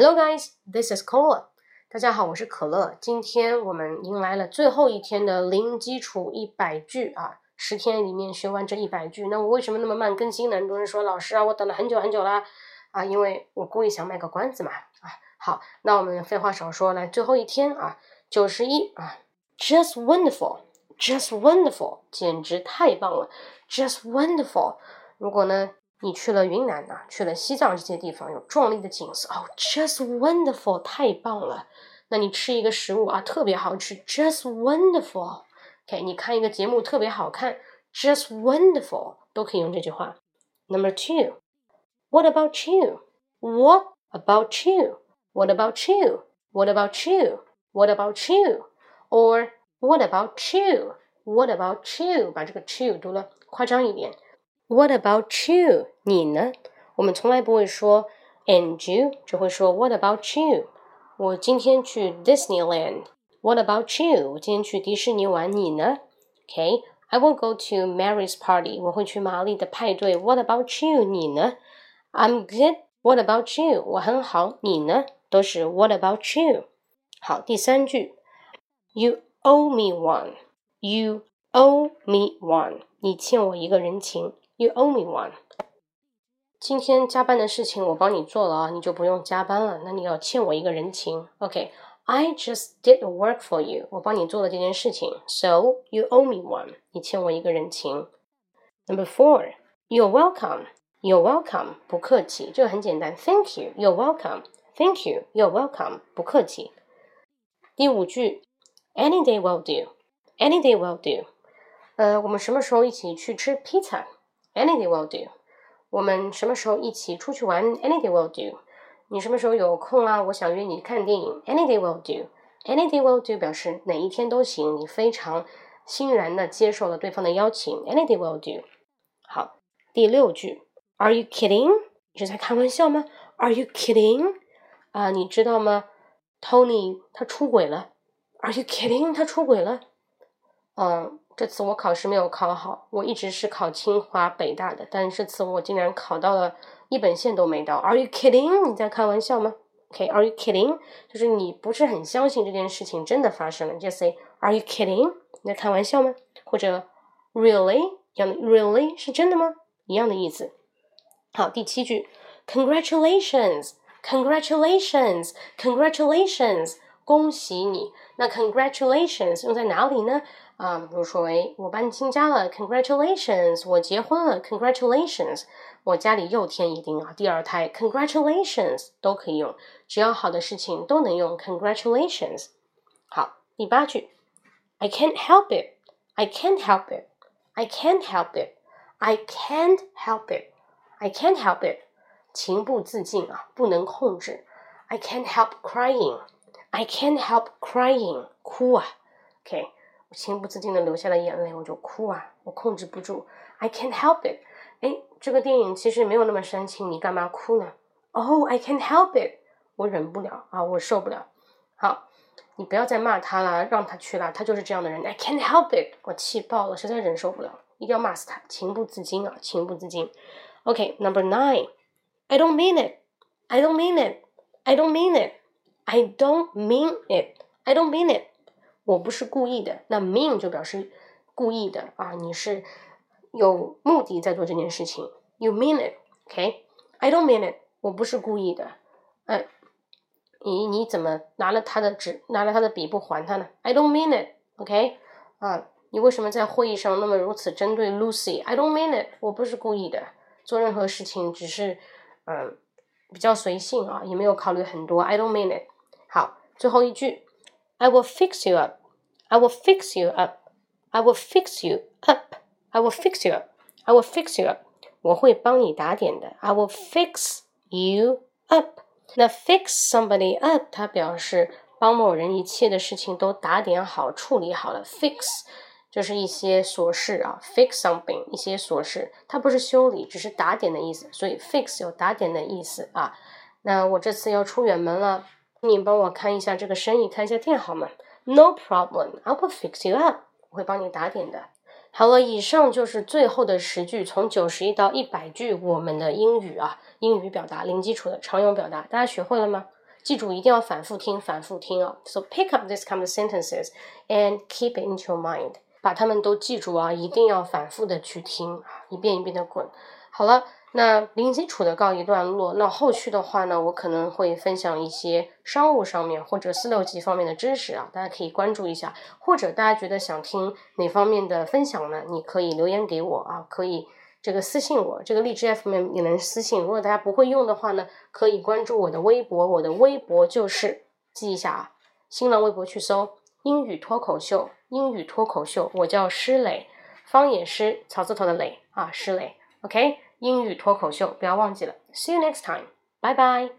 Hello guys, this is Cola。大家好，我是可乐。今天我们迎来了最后一天的零基础一百句啊，十天里面学完这一百句。那我为什么那么慢更新呢？很多人说老师啊，我等了很久很久啦啊，因为我故意想卖个关子嘛啊。好，那我们废话少说，来最后一天啊，九十一啊，just wonderful, just wonderful，简直太棒了，just wonderful。如果呢？你去了云南呐，去了西藏这些地方，有壮丽的景色哦，just wonderful，太棒了。那你吃一个食物啊，特别好吃，just wonderful。OK，你看一个节目特别好看，just wonderful，都可以用这句话。Number two，What about you？What about you？What about you？What about you？What about you？Or What about you？What about you？把这个 you 读了夸张一点。What about you？你呢？我们从来不会说 and you，只会说 What about you？我今天去 Disneyland。What about you？我今天去迪士尼玩，你呢？OK，I will go to Mary's party。我会去玛丽的派对。What about you？你呢？I'm good。What about you？我很好，你呢？都是 What about you？好，第三句，You owe me one。You owe me one。你欠我一个人情。 You owe me one。今天加班的事情我帮你做了啊，你就不用加班了。那你要欠我一个人情。OK，I just did the work for you。我帮你做了这件事情，So you owe me one。你欠我一个人情。Number four，You're welcome。You're welcome。不客气，这个很简单。Thank you。You're welcome。Thank you。You're welcome。不客气。第五句，Any day will do。Any day will do。呃，我们什么时候一起去吃披萨 ？Anything will do。我们什么时候一起出去玩？Anything will do。你什么时候有空啊？我想约你看电影。Anything will do。Anything will do 表示哪一天都行，你非常欣然的接受了对方的邀请。Anything will do。好，第六句，Are you kidding？你是在开玩笑吗？Are you kidding？啊，你知道吗？Tony 他出轨了。Are you kidding？他出轨了。嗯。这次我考试没有考好，我一直是考清华北大的，但这次我竟然考到了一本线都没到。Are you kidding？你在开玩笑吗？OK，Are you kidding？就是你不是很相信这件事情真的发生了，就 say Are you kidding？你在开玩笑吗？或者 Really？一样的 Really 是真的吗？一样的意思。好，第七句，Congratulations！Congratulations！Congratulations！恭喜你。那 Congratulations 用在哪里呢？啊，比如说，哎，我搬新家了，Congratulations！我结婚了，Congratulations！我家里又添一丁啊，第二胎，Congratulations！都可以用，只要好的事情都能用 Congratulations。好，第八句，I can't help it，I can't help it，I can't help it，I can't help it，I can't help it，情不自禁啊，不能控制，I can't help crying。I can't help crying，哭啊，OK， 我情不自禁的流下了眼泪，我就哭啊，我控制不住。I can't help it，哎，这个电影其实没有那么煽情，你干嘛哭呢？Oh，I can't help it，我忍不了啊，我受不了。好，你不要再骂他了，让他去了，他就是这样的人。I can't help it，我气爆了，实在忍受不了，一定要骂死他，情不自禁啊，情不自禁。OK，Number nine，I don't mean it，I don't mean it，I don't mean it。I don't mean it. I don't mean it. 我不是故意的。那 mean 就表示故意的啊，你是有目的在做这件事情。You mean it, OK? I don't mean it. 我不是故意的。嗯，你你怎么拿了他的纸，拿了他的笔不还他呢？I don't mean it, OK? 啊，你为什么在会议上那么如此针对 Lucy? I don't mean it. 我不是故意的。做任何事情只是嗯比较随性啊，也没有考虑很多。I don't mean it. 好，最后一句，I will fix you up. I will fix you up. I will fix you up. I will fix you up. I will fix you up. 我会帮你打点的。I will fix you up. 那 fix somebody up，它表示帮某人一切的事情都打点好、处理好了。fix 就是一些琐事啊，fix something 一些琐事，它不是修理，只是打点的意思。所以 fix 有打点的意思啊。那我这次要出远门了。你帮我看一下这个生意，看一下店好吗？No problem, I will fix you up。我会帮你打点的。好了，以上就是最后的十句，从九十一到一百句，我们的英语啊，英语表达零基础的常用表达，大家学会了吗？记住一定要反复听，反复听啊。So pick up this kind of sentences and keep it into your mind，把它们都记住啊，一定要反复的去听，一遍一遍的滚。好了。那零基础的告一段落，那后续的话呢，我可能会分享一些商务上面或者四六级方面的知识啊，大家可以关注一下。或者大家觉得想听哪方面的分享呢？你可以留言给我啊，可以这个私信我，这个荔枝 F M 也能私信。如果大家不会用的话呢，可以关注我的微博，我的微博就是记一下啊，新浪微博去搜英语脱口秀，英语脱口秀，我叫施磊，方言诗草字头的磊啊，施磊，OK。英语脱口秀，不要忘记了。See you next time. Bye bye.